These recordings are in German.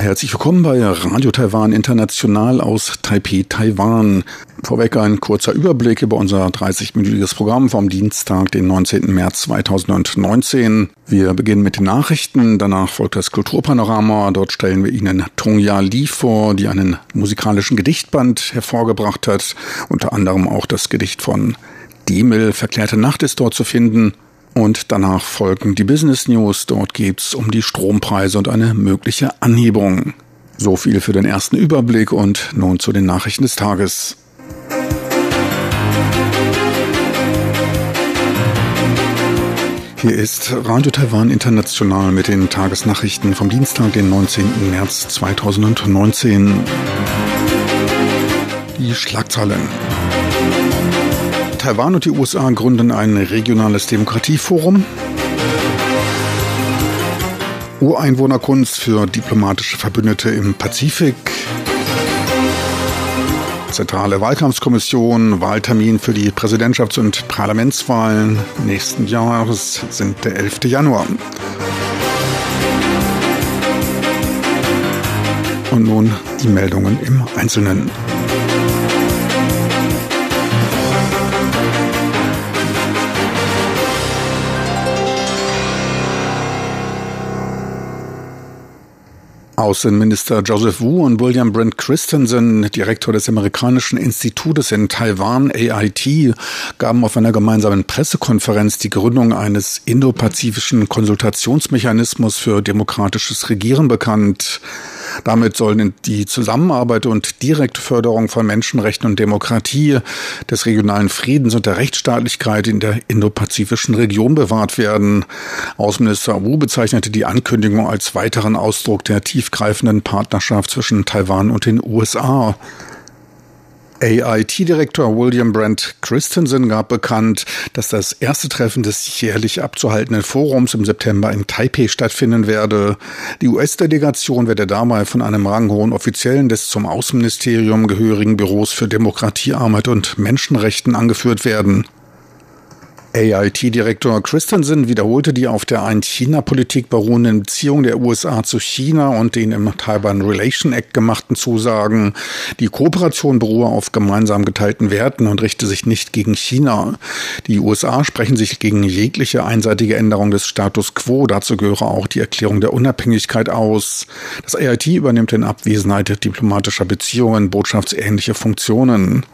Herzlich willkommen bei Radio Taiwan International aus Taipei, Taiwan. Vorweg ein kurzer Überblick über unser 30-minütiges Programm vom Dienstag, den 19. März 2019. Wir beginnen mit den Nachrichten, danach folgt das Kulturpanorama. Dort stellen wir Ihnen Tongya Li vor, die einen musikalischen Gedichtband hervorgebracht hat. Unter anderem auch das Gedicht von Demel, Verklärte Nacht ist dort zu finden. Und danach folgen die Business News. Dort geht's um die Strompreise und eine mögliche Anhebung. So viel für den ersten Überblick und nun zu den Nachrichten des Tages. Hier ist Radio Taiwan International mit den Tagesnachrichten vom Dienstag, den 19. März 2019. Die Schlagzeilen. Taiwan und die USA gründen ein regionales Demokratieforum. Ureinwohnerkunst für diplomatische Verbündete im Pazifik. Zentrale Wahlkampfskommission, Wahltermin für die Präsidentschafts- und Parlamentswahlen nächsten Jahres sind der 11. Januar. Und nun die Meldungen im Einzelnen. Außenminister Joseph Wu und William Brent Christensen, Direktor des amerikanischen Institutes in Taiwan, AIT, gaben auf einer gemeinsamen Pressekonferenz die Gründung eines indopazifischen Konsultationsmechanismus für demokratisches Regieren bekannt. Damit sollen die Zusammenarbeit und direkte Förderung von Menschenrechten und Demokratie, des regionalen Friedens und der Rechtsstaatlichkeit in der indopazifischen Region bewahrt werden. Außenminister Wu bezeichnete die Ankündigung als weiteren Ausdruck der tiefgreifenden Partnerschaft zwischen Taiwan und den USA. AIT-Direktor William Brent Christensen gab bekannt, dass das erste Treffen des jährlich abzuhaltenden Forums im September in Taipei stattfinden werde. Die US-Delegation werde dabei von einem ranghohen Offiziellen des zum Außenministerium gehörigen Büros für Demokratiearbeit und Menschenrechten angeführt werden. AIT-Direktor Christensen wiederholte die auf der Ein-China-Politik beruhenden Beziehungen der USA zu China und den im Taiwan Relation Act gemachten Zusagen. Die Kooperation beruhe auf gemeinsam geteilten Werten und richte sich nicht gegen China. Die USA sprechen sich gegen jegliche einseitige Änderung des Status quo. Dazu gehöre auch die Erklärung der Unabhängigkeit aus. Das AIT übernimmt in Abwesenheit diplomatischer Beziehungen botschaftsähnliche Funktionen.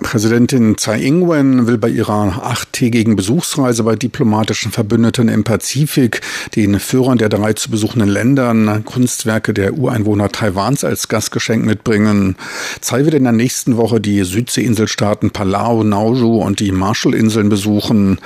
Präsidentin Tsai Ing-wen will bei ihrer achttägigen Besuchsreise bei diplomatischen Verbündeten im Pazifik den Führern der drei zu besuchenden Ländern Kunstwerke der Ureinwohner Taiwans als Gastgeschenk mitbringen. Tsai wird in der nächsten Woche die Südseeinselstaaten Palau, Nauru und die Marshallinseln besuchen.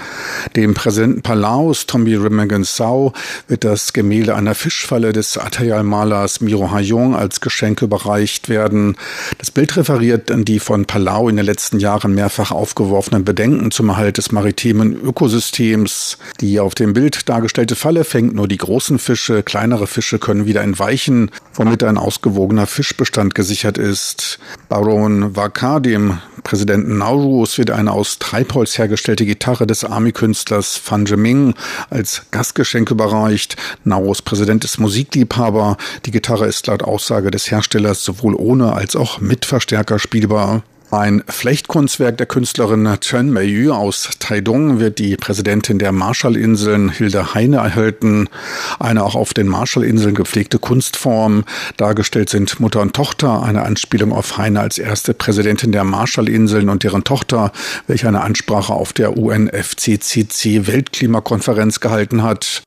Dem Präsidenten Palaus, Tommy Remagan Sao, wird das Gemälde einer Fischfalle des Atayal-Malers Miro Hayong als Geschenk überreicht werden. Das Bild referiert an die von Palau in der letzten letzten Jahren mehrfach aufgeworfenen Bedenken zum Erhalt des maritimen Ökosystems. Die auf dem Bild dargestellte Falle fängt nur die großen Fische, kleinere Fische können wieder entweichen, womit ein ausgewogener Fischbestand gesichert ist. Baron Wakar, dem Präsidenten Naurus, wird eine aus Treibholz hergestellte Gitarre des Army-Künstlers Fan Jeming als Gastgeschenk überreicht. Naurus Präsident ist Musikliebhaber. Die Gitarre ist laut Aussage des Herstellers sowohl ohne als auch mit Verstärker spielbar. Ein Flechtkunstwerk der Künstlerin Chen Meiyu aus Taidong wird die Präsidentin der Marshallinseln Hilde Heine erhalten. Eine auch auf den Marshallinseln gepflegte Kunstform. Dargestellt sind Mutter und Tochter, eine Anspielung auf Heine als erste Präsidentin der Marshallinseln und deren Tochter, welche eine Ansprache auf der UNFCCC Weltklimakonferenz gehalten hat.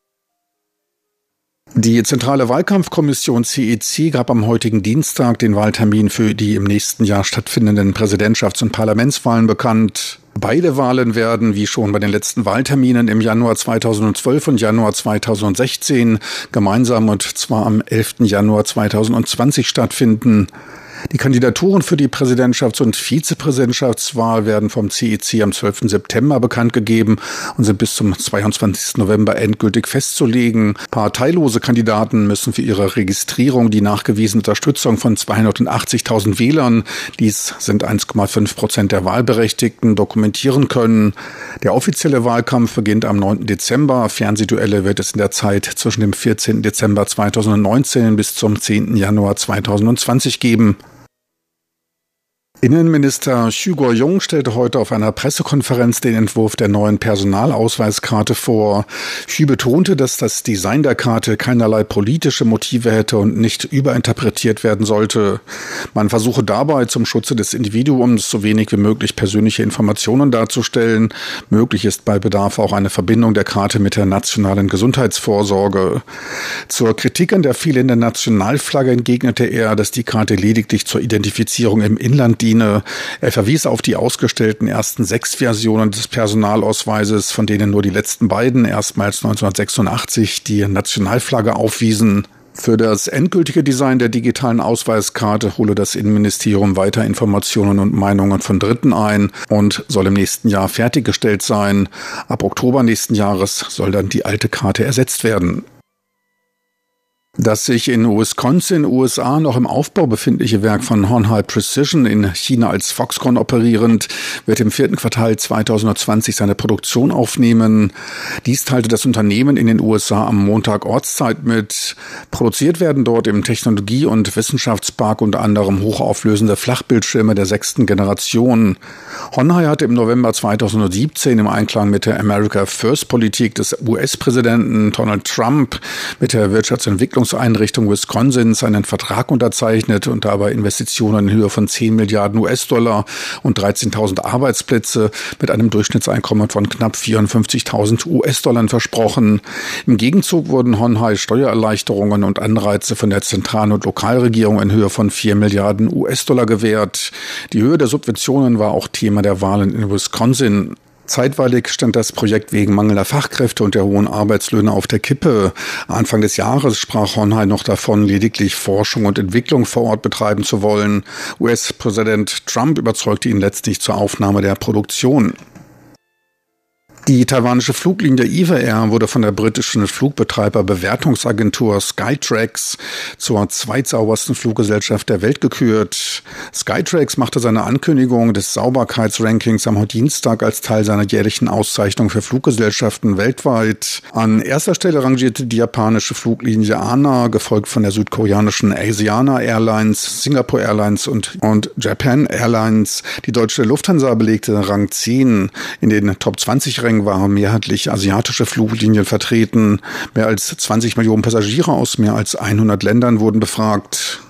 Die Zentrale Wahlkampfkommission CEC e gab am heutigen Dienstag den Wahltermin für die im nächsten Jahr stattfindenden Präsidentschafts- und Parlamentswahlen bekannt. Beide Wahlen werden, wie schon bei den letzten Wahlterminen im Januar 2012 und Januar 2016, gemeinsam und zwar am 11. Januar 2020 stattfinden. Die Kandidaturen für die Präsidentschafts- und Vizepräsidentschaftswahl werden vom CEC am 12. September bekannt gegeben und sind bis zum 22. November endgültig festzulegen. Parteilose Kandidaten müssen für ihre Registrierung die nachgewiesene Unterstützung von 280.000 Wählern, dies sind 1,5 Prozent der Wahlberechtigten, dokumentieren können. Der offizielle Wahlkampf beginnt am 9. Dezember. Fernsehduelle wird es in der Zeit zwischen dem 14. Dezember 2019 bis zum 10. Januar 2020 geben. Innenminister Xu Guoyong stellte heute auf einer Pressekonferenz den Entwurf der neuen Personalausweiskarte vor. Xu betonte, dass das Design der Karte keinerlei politische Motive hätte und nicht überinterpretiert werden sollte. Man versuche dabei zum Schutze des Individuums so wenig wie möglich persönliche Informationen darzustellen. Möglich ist bei Bedarf auch eine Verbindung der Karte mit der nationalen Gesundheitsvorsorge. Zur Kritik an der fehlenden Nationalflagge entgegnete er, dass die Karte lediglich zur Identifizierung im Inland Ukraine. Er verwies auf die ausgestellten ersten sechs Versionen des Personalausweises, von denen nur die letzten beiden erstmals 1986 die Nationalflagge aufwiesen. Für das endgültige Design der digitalen Ausweiskarte hole das Innenministerium weiter Informationen und Meinungen von Dritten ein und soll im nächsten Jahr fertiggestellt sein. Ab Oktober nächsten Jahres soll dann die alte Karte ersetzt werden. Das sich in Wisconsin, USA, noch im Aufbau befindliche Werk von Honhai Precision in China als Foxconn operierend, wird im vierten Quartal 2020 seine Produktion aufnehmen. Dies teilte das Unternehmen in den USA am Montag Ortszeit mit. Produziert werden dort im Technologie- und Wissenschaftspark unter anderem hochauflösende Flachbildschirme der sechsten Generation. Honhai hatte im November 2017 im Einklang mit der America First Politik des US-Präsidenten Donald Trump mit der Wirtschaftsentwicklung Forschungseinrichtung Wisconsins einen Vertrag unterzeichnet und dabei Investitionen in Höhe von 10 Milliarden US-Dollar und 13.000 Arbeitsplätze mit einem Durchschnittseinkommen von knapp 54.000 US-Dollar versprochen. Im Gegenzug wurden Honhai Steuererleichterungen und Anreize von der Zentral- und Lokalregierung in Höhe von 4 Milliarden US-Dollar gewährt. Die Höhe der Subventionen war auch Thema der Wahlen in Wisconsin. Zeitweilig stand das Projekt wegen mangelnder Fachkräfte und der hohen Arbeitslöhne auf der Kippe. Anfang des Jahres sprach Hornheim noch davon, lediglich Forschung und Entwicklung vor Ort betreiben zu wollen. US-Präsident Trump überzeugte ihn letztlich zur Aufnahme der Produktion. Die taiwanische Fluglinie EVA Air wurde von der britischen Flugbetreiber-Bewertungsagentur Skytrax zur zweitsaubersten Fluggesellschaft der Welt gekürt. Skytrax machte seine Ankündigung des Sauberkeitsrankings am Dienstag als Teil seiner jährlichen Auszeichnung für Fluggesellschaften weltweit. An erster Stelle rangierte die japanische Fluglinie ANA, gefolgt von der südkoreanischen Asiana Airlines, Singapore Airlines und, und Japan Airlines. Die deutsche Lufthansa belegte Rang 10 in den Top 20 Rängen Boeing waren mehrheitlich asiatische Fluglinien vertreten. Mehr als 20 Millionen Passagiere aus mehr als 100 Ländern wurden befragt.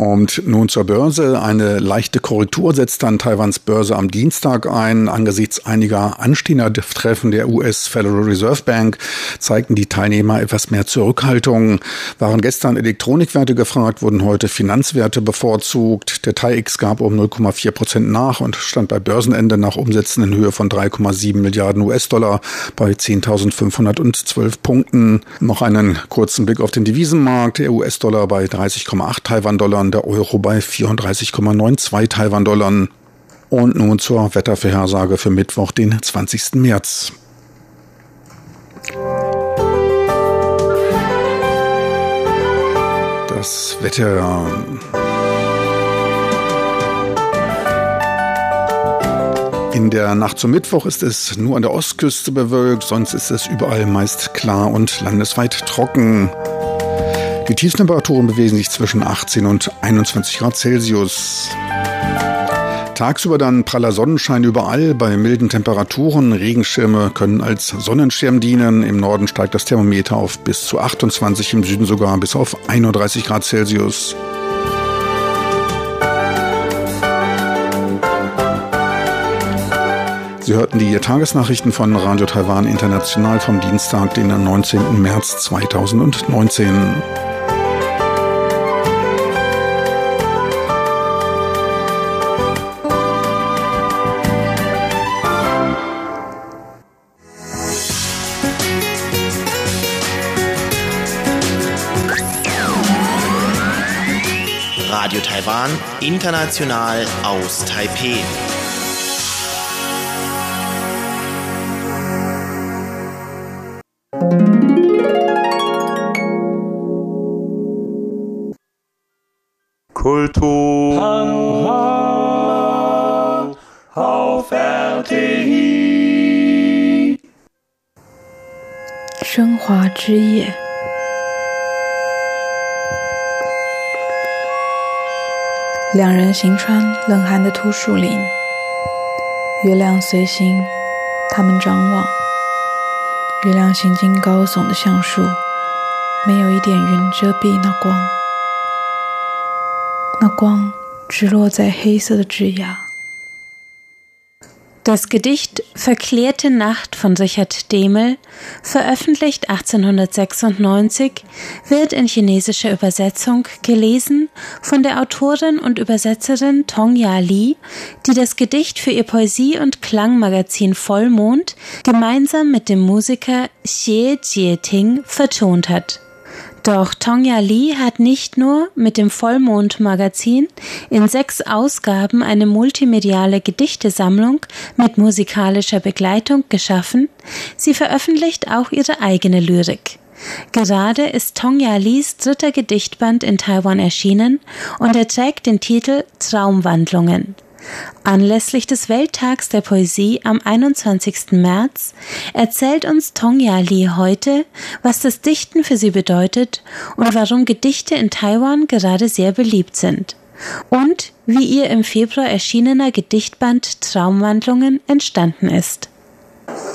Und nun zur Börse. Eine leichte Korrektur setzt dann Taiwans Börse am Dienstag ein. Angesichts einiger anstehender Treffen der US Federal Reserve Bank zeigten die Teilnehmer etwas mehr Zurückhaltung. Waren gestern Elektronikwerte gefragt, wurden heute Finanzwerte bevorzugt. Der TAIX gab um 0,4 Prozent nach und stand bei Börsenende nach Umsätzen in Höhe von 3,7 Milliarden US-Dollar bei 10.512 Punkten. Noch einen kurzen Blick auf den Devisenmarkt. Der US-Dollar bei 30,8 Taiwan-Dollar der Euro bei 34,92 Taiwan-Dollar. Und nun zur Wettervorhersage für Mittwoch, den 20. März. Das Wetter. In der Nacht zum Mittwoch ist es nur an der Ostküste bewölkt, sonst ist es überall meist klar und landesweit trocken. Die Tiefstemperaturen bewegen sich zwischen 18 und 21 Grad Celsius. Tagsüber dann praller Sonnenschein überall bei milden Temperaturen. Regenschirme können als Sonnenschirm dienen. Im Norden steigt das Thermometer auf bis zu 28, im Süden sogar bis auf 31 Grad Celsius. Sie hörten die Tagesnachrichten von Radio Taiwan International vom Dienstag, den 19. März 2019. Radio Taiwan, international aus Taipeh. Kultur auf RTI. 升华之夜。 两人行穿冷寒的秃树林，月亮随行，他们张望。月亮行经高耸的橡树，没有一点云遮蔽那光，那光直落在黑色的枝桠。Das Gedicht Verklärte Nacht von Richard Demel, veröffentlicht 1896, wird in chinesischer Übersetzung gelesen von der Autorin und Übersetzerin Tong Ya Li, die das Gedicht für ihr Poesie- und Klangmagazin Vollmond gemeinsam mit dem Musiker Xie Jieting vertont hat. Doch Tonga Lee hat nicht nur mit dem Vollmond-Magazin in sechs Ausgaben eine multimediale Gedichtesammlung mit musikalischer Begleitung geschaffen, sie veröffentlicht auch ihre eigene Lyrik. Gerade ist Tonga Lees dritter Gedichtband in Taiwan erschienen und er trägt den Titel Traumwandlungen. Anlässlich des Welttags der Poesie am 21. März erzählt uns Tongya Li heute, was das Dichten für sie bedeutet und warum Gedichte in Taiwan gerade sehr beliebt sind. Und wie ihr im Februar erschienener Gedichtband Traumwandlungen entstanden ist.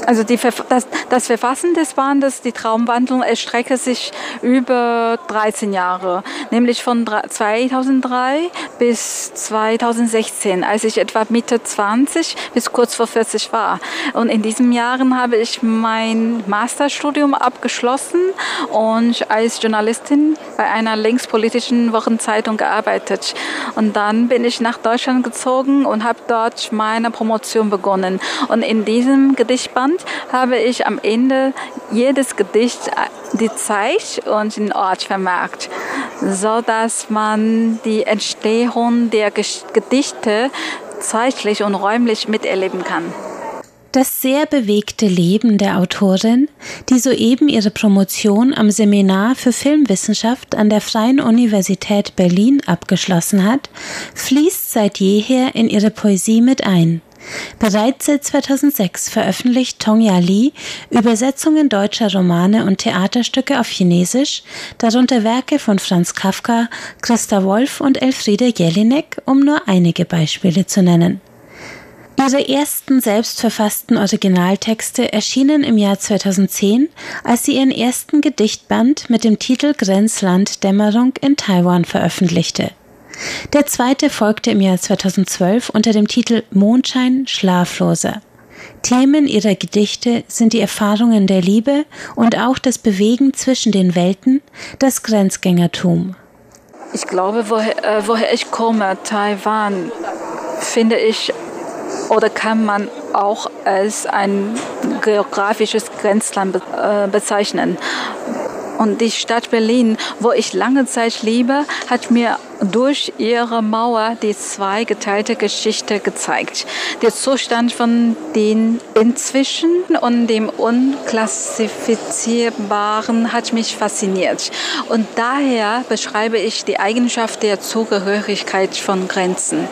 Also die, das, das, Verfassen des Bandes, die Traumwandlung, erstrecke sich über 13 Jahre, nämlich von 2003 bis 2016, als ich etwa Mitte 20 bis kurz vor 40 war. Und in diesen Jahren habe ich mein Masterstudium abgeschlossen und als Journalistin bei einer linkspolitischen Wochenzeitung gearbeitet. Und dann bin ich nach Deutschland gezogen und habe dort meine Promotion begonnen. Und in diesem Gedichtband Band habe ich am Ende jedes Gedicht äh, die Zeit und den Ort vermerkt, so dass man die Entstehung der Gedichte zeitlich und räumlich miterleben kann. Das sehr bewegte Leben der Autorin, die soeben ihre Promotion am Seminar für Filmwissenschaft an der Freien Universität Berlin abgeschlossen hat, fließt seit jeher in ihre Poesie mit ein. Bereits seit 2006 veröffentlicht Tongya Li Übersetzungen deutscher Romane und Theaterstücke auf Chinesisch, darunter Werke von Franz Kafka, Christa Wolf und Elfriede Jelinek, um nur einige Beispiele zu nennen. Ihre ersten selbstverfassten Originaltexte erschienen im Jahr 2010, als sie ihren ersten Gedichtband mit dem Titel Grenzland Dämmerung in Taiwan veröffentlichte. Der zweite folgte im Jahr 2012 unter dem Titel Mondschein Schlafloser. Themen ihrer Gedichte sind die Erfahrungen der Liebe und auch das Bewegen zwischen den Welten, das Grenzgängertum. Ich glaube, woher, äh, woher ich komme, Taiwan, finde ich oder kann man auch als ein geografisches Grenzland äh, bezeichnen. Und die Stadt Berlin, wo ich lange Zeit lebe, hat mir durch ihre Mauer die zweigeteilte Geschichte gezeigt. Der Zustand von den inzwischen und dem Unklassifizierbaren hat mich fasziniert. Und daher beschreibe ich die Eigenschaft der Zugehörigkeit von Grenzen.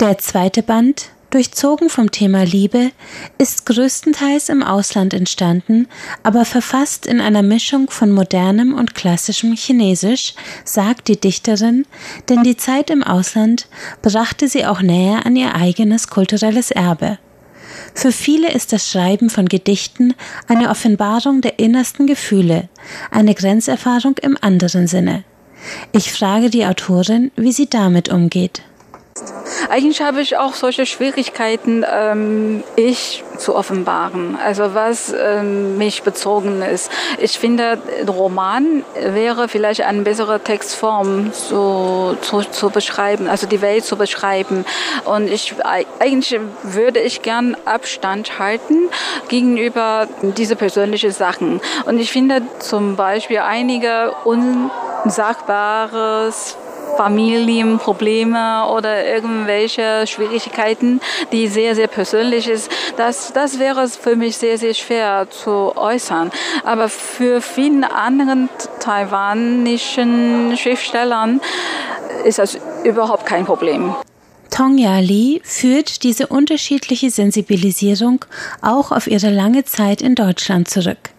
Der zweite Band Durchzogen vom Thema Liebe, ist größtenteils im Ausland entstanden, aber verfasst in einer Mischung von modernem und klassischem Chinesisch, sagt die Dichterin, denn die Zeit im Ausland brachte sie auch näher an ihr eigenes kulturelles Erbe. Für viele ist das Schreiben von Gedichten eine Offenbarung der innersten Gefühle, eine Grenzerfahrung im anderen Sinne. Ich frage die Autorin, wie sie damit umgeht. Eigentlich habe ich auch solche Schwierigkeiten, ähm, ich zu offenbaren, also was ähm, mich bezogen ist. Ich finde, Roman wäre vielleicht eine bessere Textform zu, zu, zu beschreiben, also die Welt zu beschreiben. Und ich eigentlich würde ich gern Abstand halten gegenüber diese persönlichen Sachen. Und ich finde zum Beispiel einige Unsagbares Familienprobleme oder irgendwelche Schwierigkeiten, die sehr, sehr persönlich ist, das, das wäre für mich sehr, sehr schwer zu äußern. Aber für vielen anderen taiwanischen Schriftstellern ist das überhaupt kein Problem. Tongya Li führt diese unterschiedliche Sensibilisierung auch auf ihre lange Zeit in Deutschland zurück.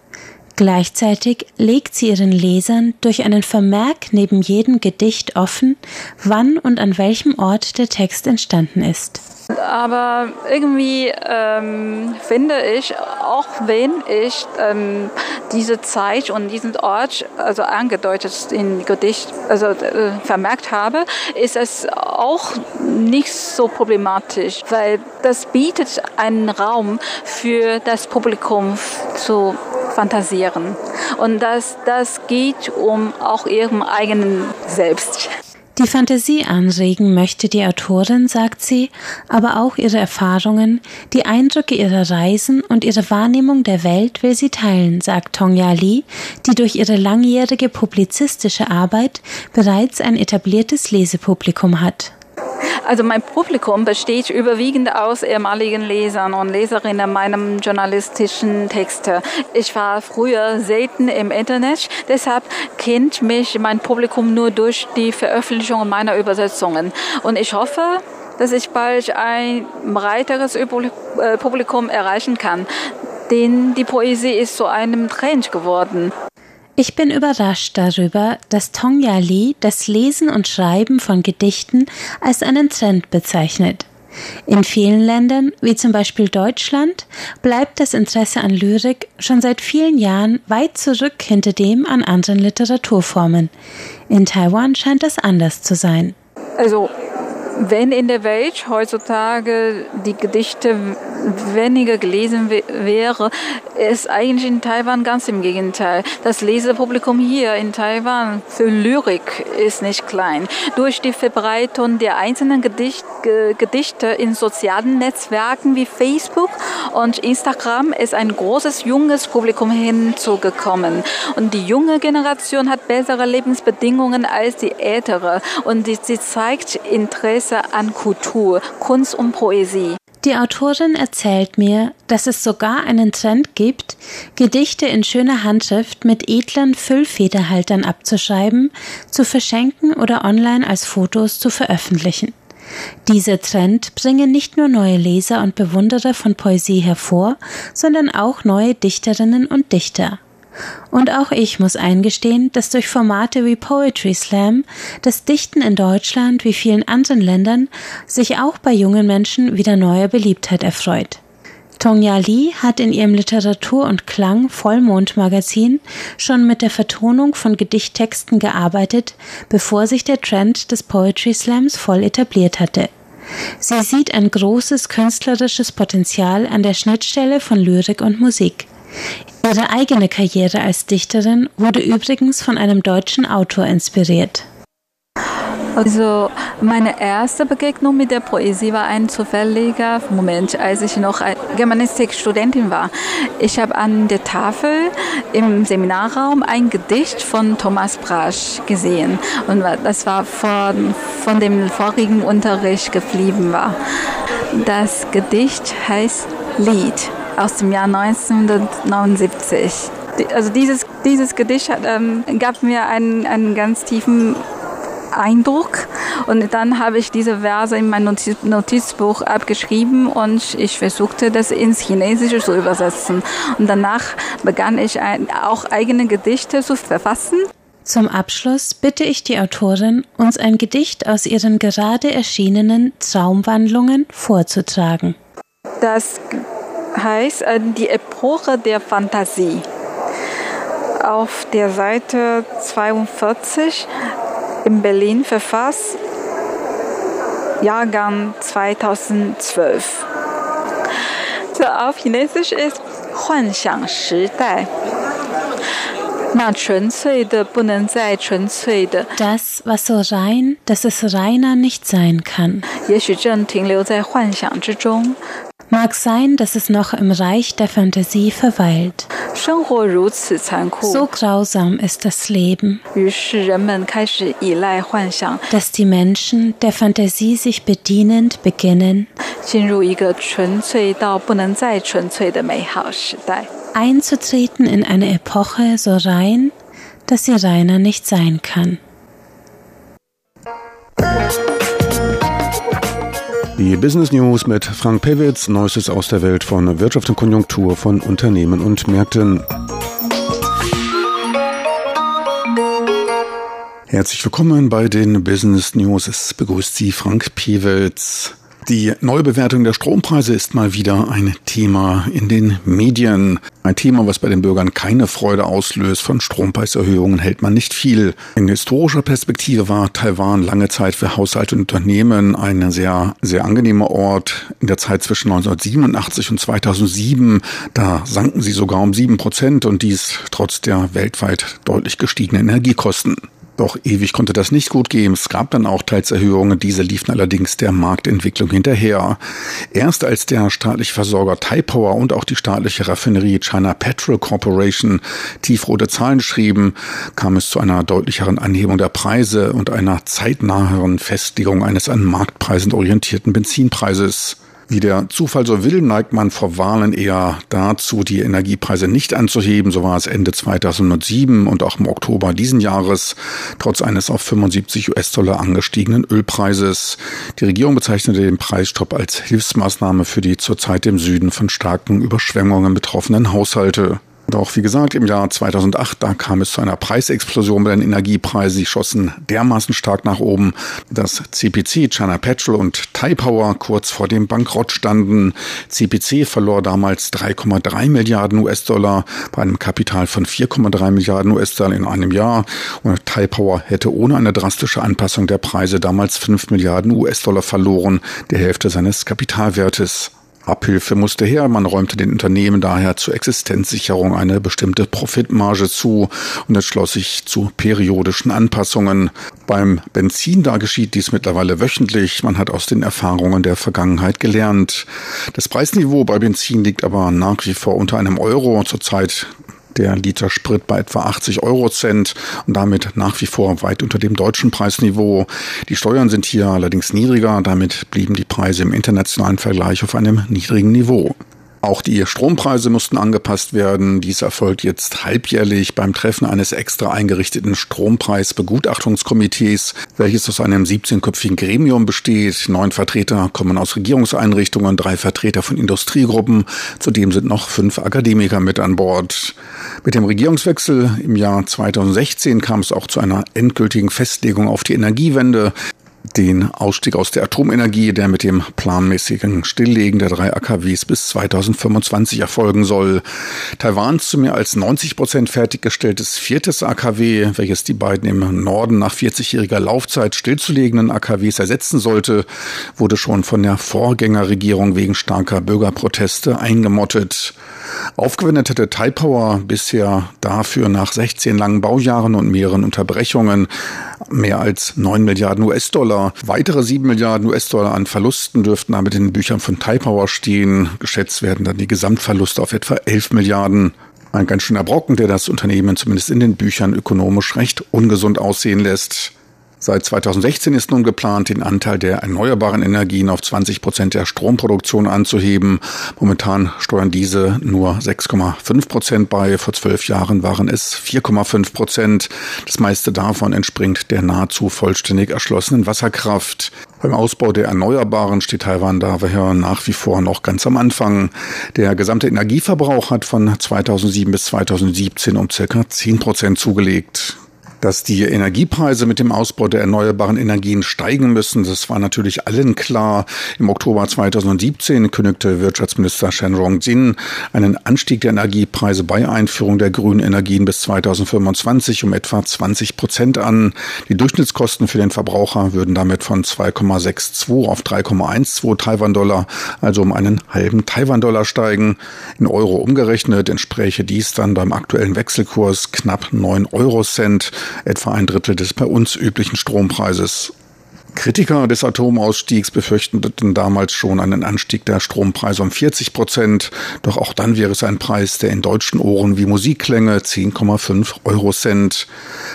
Gleichzeitig legt sie ihren Lesern durch einen Vermerk neben jedem Gedicht offen, wann und an welchem Ort der Text entstanden ist. Aber irgendwie ähm, finde ich, auch wenn ich ähm, diese Zeit und diesen Ort also angedeutet in Gedicht also äh, vermerkt habe, ist es auch nicht so problematisch, weil das bietet einen Raum für das Publikum zu fantasieren. Und das, das geht um auch ihrem eigenen Selbst. Die Fantasie anregen möchte die Autorin, sagt sie, aber auch ihre Erfahrungen, die Eindrücke ihrer Reisen und ihre Wahrnehmung der Welt will sie teilen, sagt Tongya Li, die durch ihre langjährige publizistische Arbeit bereits ein etabliertes Lesepublikum hat. Also mein Publikum besteht überwiegend aus ehemaligen Lesern und Leserinnen meiner journalistischen Texte. Ich war früher selten im Internet, deshalb kennt mich mein Publikum nur durch die Veröffentlichung meiner Übersetzungen. Und ich hoffe, dass ich bald ein breiteres äh, Publikum erreichen kann. Denn die Poesie ist zu einem Trend geworden. Ich bin überrascht darüber, dass Tongya Li das Lesen und Schreiben von Gedichten als einen Trend bezeichnet. In vielen Ländern, wie zum Beispiel Deutschland, bleibt das Interesse an Lyrik schon seit vielen Jahren weit zurück hinter dem an anderen Literaturformen. In Taiwan scheint das anders zu sein. Also wenn in der Welt heutzutage die Gedichte weniger gelesen wäre, ist eigentlich in Taiwan ganz im Gegenteil. Das Lesepublikum hier in Taiwan für Lyrik ist nicht klein. Durch die Verbreitung der einzelnen Gedicht, Gedichte in sozialen Netzwerken wie Facebook und Instagram ist ein großes junges Publikum hinzugekommen. Und die junge Generation hat bessere Lebensbedingungen als die ältere und sie zeigt Interesse Interesse an Kultur, Kunst und Poesie. Die Autorin erzählt mir, dass es sogar einen Trend gibt, Gedichte in schöner Handschrift mit edlen Füllfederhaltern abzuschreiben, zu verschenken oder online als Fotos zu veröffentlichen. Dieser Trend bringe nicht nur neue Leser und Bewunderer von Poesie hervor, sondern auch neue Dichterinnen und Dichter. Und auch ich muss eingestehen, dass durch Formate wie Poetry Slam das Dichten in Deutschland wie vielen anderen Ländern sich auch bei jungen Menschen wieder neuer Beliebtheit erfreut. Tongya Li hat in ihrem Literatur- und Klang Vollmond-Magazin schon mit der Vertonung von Gedichttexten gearbeitet, bevor sich der Trend des Poetry Slams voll etabliert hatte. Sie sieht ein großes künstlerisches Potenzial an der Schnittstelle von Lyrik und Musik. Ihre eigene Karriere als Dichterin wurde übrigens von einem deutschen Autor inspiriert. Also meine erste Begegnung mit der Poesie war ein zufälliger Moment, als ich noch Germanistikstudentin war. Ich habe an der Tafel im Seminarraum ein Gedicht von Thomas Brasch gesehen und das war von, von dem vorigen Unterricht geblieben war. Das Gedicht heißt Lied aus dem Jahr 1979. Also dieses, dieses Gedicht hat, ähm, gab mir einen, einen ganz tiefen Eindruck und dann habe ich diese Verse in mein Notiz Notizbuch abgeschrieben und ich versuchte das ins Chinesische zu übersetzen und danach begann ich ein, auch eigene Gedichte zu verfassen. Zum Abschluss bitte ich die Autorin, uns ein Gedicht aus ihren gerade erschienenen Traumwandlungen vorzutragen. Das heißt äh, die Epoche der Fantasie. Auf der Seite 42 in Berlin verfasst, Jahrgang 2012. So, auf Chinesisch ist 幻想时代。那纯粹的不能再纯粹的。Das, was so rein, dass es reiner nicht sein kann. 也许正停留在幻想之中。 Mag sein, dass es noch im Reich der Fantasie verweilt. So grausam ist das Leben, dass die Menschen der Fantasie sich bedienend beginnen, einzutreten in eine Epoche so rein, dass sie reiner nicht sein kann. Die Business News mit Frank Pewitz, Neuestes aus der Welt von Wirtschaft und Konjunktur von Unternehmen und Märkten. Herzlich willkommen bei den Business News. Es begrüßt Sie Frank Pewitz. Die Neubewertung der Strompreise ist mal wieder ein Thema in den Medien. Ein Thema, was bei den Bürgern keine Freude auslöst. Von Strompreiserhöhungen hält man nicht viel. In historischer Perspektive war Taiwan lange Zeit für Haushalte und Unternehmen ein sehr, sehr angenehmer Ort. In der Zeit zwischen 1987 und 2007, da sanken sie sogar um sieben Prozent und dies trotz der weltweit deutlich gestiegenen Energiekosten. Doch ewig konnte das nicht gut gehen. Es gab dann auch teils Erhöhungen, diese liefen allerdings der Marktentwicklung hinterher. Erst als der staatliche Versorger Taipower und auch die staatliche Raffinerie China Petrol Corporation tiefrote Zahlen schrieben, kam es zu einer deutlicheren Anhebung der Preise und einer zeitnaheren Festlegung eines an Marktpreisen orientierten Benzinpreises. Wie der Zufall so will, neigt man vor Wahlen eher dazu, die Energiepreise nicht anzuheben. So war es Ende 2007 und auch im Oktober diesen Jahres, trotz eines auf 75 US-Dollar angestiegenen Ölpreises. Die Regierung bezeichnete den Preisstopp als Hilfsmaßnahme für die zurzeit im Süden von starken Überschwemmungen betroffenen Haushalte. Doch wie gesagt, im Jahr 2008, da kam es zu einer Preisexplosion bei den Energiepreisen. Sie schossen dermaßen stark nach oben, dass CPC, China Petrol und Taipower kurz vor dem Bankrott standen. CPC verlor damals 3,3 Milliarden US-Dollar bei einem Kapital von 4,3 Milliarden US-Dollar in einem Jahr. Und Taipower hätte ohne eine drastische Anpassung der Preise damals 5 Milliarden US-Dollar verloren, der Hälfte seines Kapitalwertes. Abhilfe musste her. Man räumte den Unternehmen daher zur Existenzsicherung eine bestimmte Profitmarge zu und es schloss sich zu periodischen Anpassungen. Beim Benzin da geschieht dies mittlerweile wöchentlich. Man hat aus den Erfahrungen der Vergangenheit gelernt. Das Preisniveau bei Benzin liegt aber nach wie vor unter einem Euro. Zurzeit der Liter Sprit bei etwa 80 Eurocent und damit nach wie vor weit unter dem deutschen Preisniveau. Die Steuern sind hier allerdings niedriger, damit blieben die Preise im internationalen Vergleich auf einem niedrigen Niveau. Auch die Strompreise mussten angepasst werden. Dies erfolgt jetzt halbjährlich beim Treffen eines extra eingerichteten Strompreisbegutachtungskomitees, welches aus einem 17-köpfigen Gremium besteht. Neun Vertreter kommen aus Regierungseinrichtungen, drei Vertreter von Industriegruppen. Zudem sind noch fünf Akademiker mit an Bord. Mit dem Regierungswechsel im Jahr 2016 kam es auch zu einer endgültigen Festlegung auf die Energiewende den Ausstieg aus der Atomenergie, der mit dem planmäßigen Stilllegen der drei AKWs bis 2025 erfolgen soll. Taiwans zu mehr als 90 Prozent fertiggestelltes viertes AKW, welches die beiden im Norden nach 40-jähriger Laufzeit stillzulegenden AKWs ersetzen sollte, wurde schon von der Vorgängerregierung wegen starker Bürgerproteste eingemottet. Aufgewendet hatte Taipower bisher dafür nach 16 langen Baujahren und mehreren Unterbrechungen mehr als 9 Milliarden US-Dollar. Weitere 7 Milliarden US-Dollar an Verlusten dürften damit in den Büchern von Taipower stehen. Geschätzt werden dann die Gesamtverluste auf etwa 11 Milliarden. Ein ganz schöner Brocken, der das Unternehmen zumindest in den Büchern ökonomisch recht ungesund aussehen lässt. Seit 2016 ist nun geplant, den Anteil der erneuerbaren Energien auf 20 Prozent der Stromproduktion anzuheben. Momentan steuern diese nur 6,5 Prozent bei. Vor zwölf Jahren waren es 4,5 Prozent. Das meiste davon entspringt der nahezu vollständig erschlossenen Wasserkraft. Beim Ausbau der Erneuerbaren steht Taiwan daher nach wie vor noch ganz am Anfang. Der gesamte Energieverbrauch hat von 2007 bis 2017 um circa 10 Prozent zugelegt. Dass die Energiepreise mit dem Ausbau der erneuerbaren Energien steigen müssen, das war natürlich allen klar. Im Oktober 2017 kündigte Wirtschaftsminister Shen Rongjin einen Anstieg der Energiepreise bei Einführung der grünen Energien bis 2025 um etwa 20 Prozent an. Die Durchschnittskosten für den Verbraucher würden damit von 2,62 auf 3,12 Taiwan-Dollar, also um einen halben Taiwan-Dollar steigen. In Euro umgerechnet entspräche dies dann beim aktuellen Wechselkurs knapp 9 Euro Cent etwa ein Drittel des bei uns üblichen Strompreises. Kritiker des Atomausstiegs befürchteten damals schon einen Anstieg der Strompreise um 40 Prozent. Doch auch dann wäre es ein Preis, der in deutschen Ohren wie Musik klänge, 10,5 Euro Cent.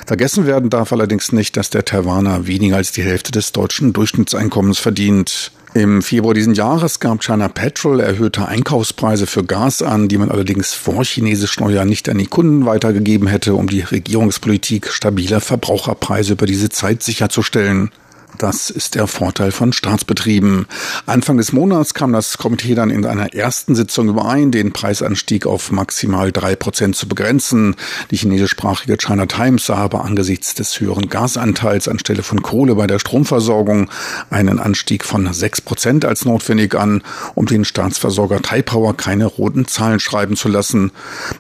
Vergessen werden darf allerdings nicht, dass der Taiwaner weniger als die Hälfte des deutschen Durchschnittseinkommens verdient. Im Februar diesen Jahres gab China Petrol erhöhte Einkaufspreise für Gas an, die man allerdings vor chinesischen Neujahr nicht an die Kunden weitergegeben hätte, um die Regierungspolitik stabiler Verbraucherpreise über diese Zeit sicherzustellen. Das ist der Vorteil von Staatsbetrieben. Anfang des Monats kam das Komitee dann in einer ersten Sitzung überein, den Preisanstieg auf maximal drei Prozent zu begrenzen. Die chinesischsprachige China Times sah aber angesichts des höheren Gasanteils anstelle von Kohle bei der Stromversorgung einen Anstieg von sechs Prozent als notwendig an, um den Staatsversorger Taipower keine roten Zahlen schreiben zu lassen.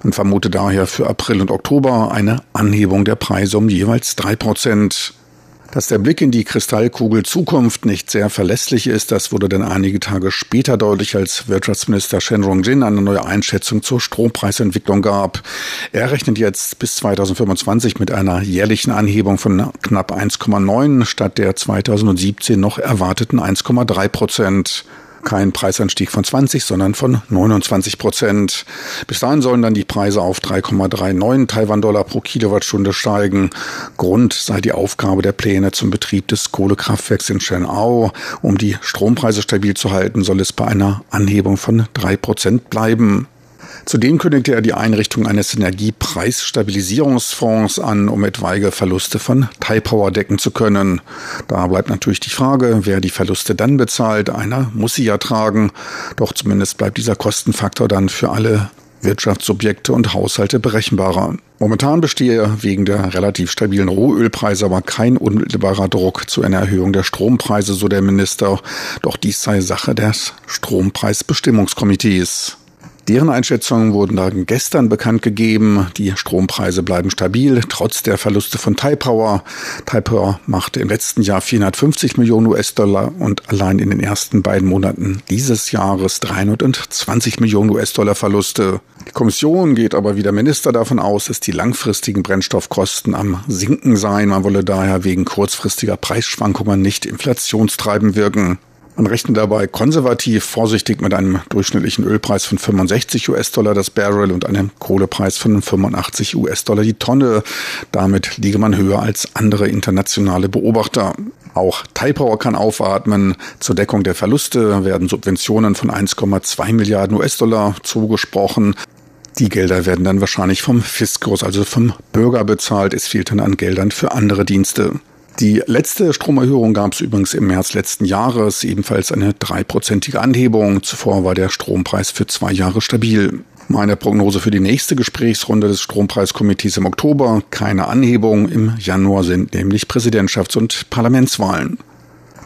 Man vermutet daher für April und Oktober eine Anhebung der Preise um jeweils drei Prozent. Dass der Blick in die Kristallkugel Zukunft nicht sehr verlässlich ist, das wurde dann einige Tage später deutlich, als Wirtschaftsminister Shen Rongjin eine neue Einschätzung zur Strompreisentwicklung gab. Er rechnet jetzt bis 2025 mit einer jährlichen Anhebung von knapp 1,9 statt der 2017 noch erwarteten 1,3 Prozent kein Preisanstieg von 20, sondern von 29 Prozent. Bis dahin sollen dann die Preise auf 3,39 Taiwan-Dollar pro Kilowattstunde steigen. Grund sei die Aufgabe der Pläne zum Betrieb des Kohlekraftwerks in Shenao. Um die Strompreise stabil zu halten, soll es bei einer Anhebung von drei Prozent bleiben. Zudem kündigte er die Einrichtung eines Energiepreisstabilisierungsfonds an, um etwaige Verluste von Taipower decken zu können. Da bleibt natürlich die Frage, wer die Verluste dann bezahlt. Einer muss sie ja tragen. Doch zumindest bleibt dieser Kostenfaktor dann für alle Wirtschaftssubjekte und Haushalte berechenbarer. Momentan bestehe wegen der relativ stabilen Rohölpreise aber kein unmittelbarer Druck zu einer Erhöhung der Strompreise, so der Minister. Doch dies sei Sache des Strompreisbestimmungskomitees. Deren Einschätzungen wurden dann gestern bekannt gegeben. Die Strompreise bleiben stabil, trotz der Verluste von Taipower. Taipower machte im letzten Jahr 450 Millionen US-Dollar und allein in den ersten beiden Monaten dieses Jahres 320 Millionen US-Dollar Verluste. Die Kommission geht aber wie der Minister davon aus, dass die langfristigen Brennstoffkosten am Sinken seien. Man wolle daher wegen kurzfristiger Preisschwankungen nicht inflationstreibend wirken. Man rechnet dabei konservativ vorsichtig mit einem durchschnittlichen Ölpreis von 65 US-Dollar das Barrel und einem Kohlepreis von 85 US-Dollar die Tonne. Damit liege man höher als andere internationale Beobachter. Auch Taipower kann aufatmen. Zur Deckung der Verluste werden Subventionen von 1,2 Milliarden US-Dollar zugesprochen. Die Gelder werden dann wahrscheinlich vom Fiskus, also vom Bürger bezahlt. Es fehlt dann an Geldern für andere Dienste. Die letzte Stromerhöhung gab es übrigens im März letzten Jahres, ebenfalls eine dreiprozentige Anhebung. Zuvor war der Strompreis für zwei Jahre stabil. Meine Prognose für die nächste Gesprächsrunde des Strompreiskomitees im Oktober, keine Anhebung. Im Januar sind nämlich Präsidentschafts- und Parlamentswahlen.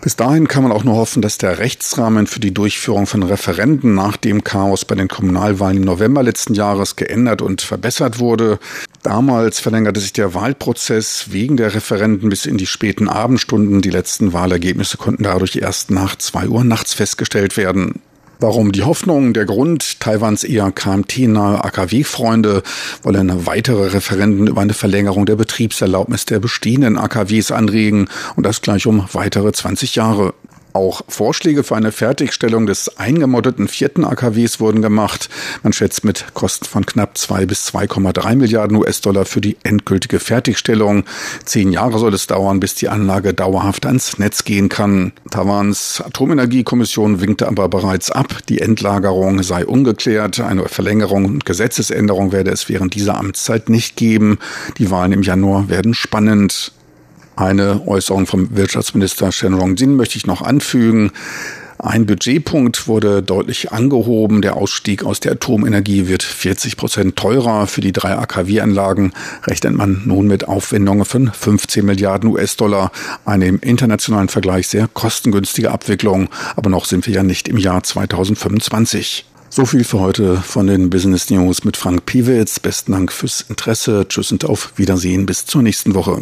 Bis dahin kann man auch nur hoffen, dass der Rechtsrahmen für die Durchführung von Referenden nach dem Chaos bei den Kommunalwahlen im November letzten Jahres geändert und verbessert wurde. Damals verlängerte sich der Wahlprozess wegen der Referenden bis in die späten Abendstunden. Die letzten Wahlergebnisse konnten dadurch erst nach zwei Uhr nachts festgestellt werden. Warum die Hoffnung, der Grund, Taiwans eher KMT-nahe AKW-Freunde wollen weitere Referenden über eine Verlängerung der Betriebserlaubnis der bestehenden AKWs anregen und das gleich um weitere 20 Jahre. Auch Vorschläge für eine Fertigstellung des eingemoddeten vierten AKWs wurden gemacht. Man schätzt mit Kosten von knapp zwei bis 2,3 Milliarden US-Dollar für die endgültige Fertigstellung. Zehn Jahre soll es dauern, bis die Anlage dauerhaft ans Netz gehen kann. Taiwans Atomenergiekommission winkte aber bereits ab, die Endlagerung sei ungeklärt. Eine Verlängerung und Gesetzesänderung werde es während dieser Amtszeit nicht geben. Die Wahlen im Januar werden spannend. Eine Äußerung vom Wirtschaftsminister Shen Rongjin möchte ich noch anfügen. Ein Budgetpunkt wurde deutlich angehoben. Der Ausstieg aus der Atomenergie wird 40 Prozent teurer. Für die drei AKW-Anlagen rechnet man nun mit Aufwendungen von 15 Milliarden US-Dollar. Eine im internationalen Vergleich sehr kostengünstige Abwicklung. Aber noch sind wir ja nicht im Jahr 2025. So viel für heute von den Business News mit Frank Piewitz. Besten Dank fürs Interesse. Tschüss und auf Wiedersehen. Bis zur nächsten Woche.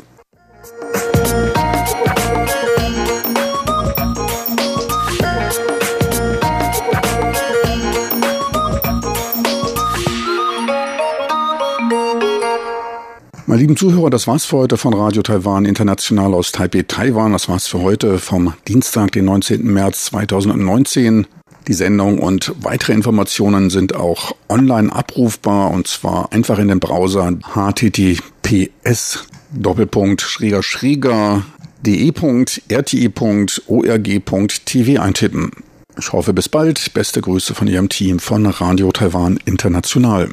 Meine lieben Zuhörer, das war's für heute von Radio Taiwan International aus Taipei, Taiwan. Das war's für heute vom Dienstag, den 19. März 2019. Die Sendung und weitere Informationen sind auch online abrufbar und zwar einfach in den Browser https Doppelpunkt schräger schräger de.rti.org.tv eintippen. Ich hoffe bis bald. Beste Grüße von Ihrem Team von Radio Taiwan International.